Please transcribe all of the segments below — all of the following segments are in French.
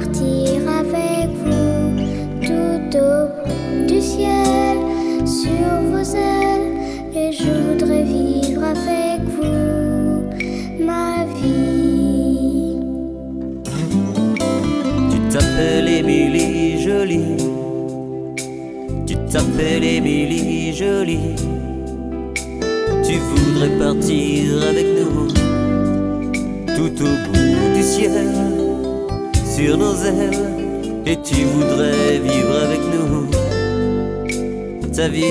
partir avec vous tout au bout du ciel sur vos ailes et je voudrais vivre avec vous ma vie. Tu t'appelles Émilie Jolie, tu t'appelles Émilie Jolie, tu voudrais partir avec nous tout au bout du ciel sur nos ailes, et tu voudrais vivre avec nous ta vie.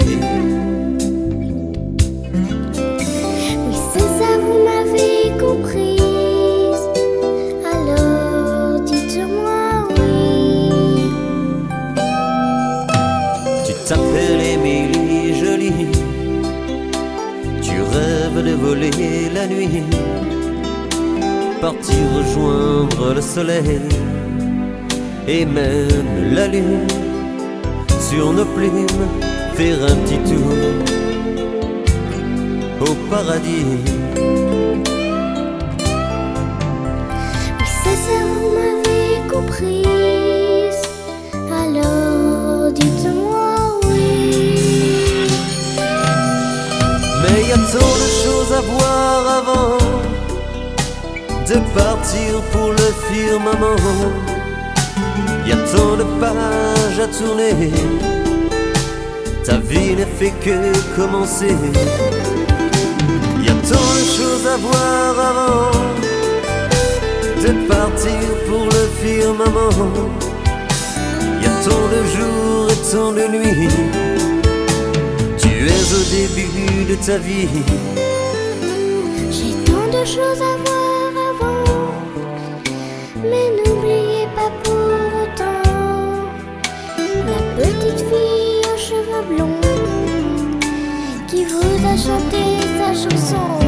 Oui, c'est ça, vous m'avez comprise. Alors dites-moi oui. Tu t'appelles Émilie jolie. Tu rêves de voler la nuit, partir rejoindre le soleil et même la lune sur nos plumes, faire un petit tour au paradis. De partir pour le firmament. Y a tant de pages à tourner. Ta vie ne fait que commencer. Y a tant de choses à voir avant de partir pour le firmament. Y a tant de jours et tant de nuits. Tu es au début de ta vie. J'ai tant de choses à voir fille aux cheveux blonds qui vous a chanté sa chanson.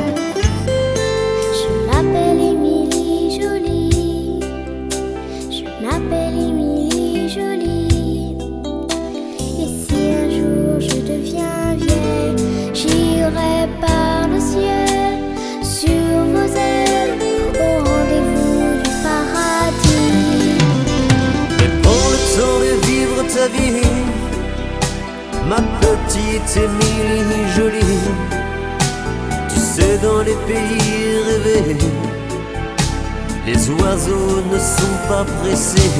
Ma petite Émilie jolie. Tu sais, dans les pays rêvés, les oiseaux ne sont pas pressés.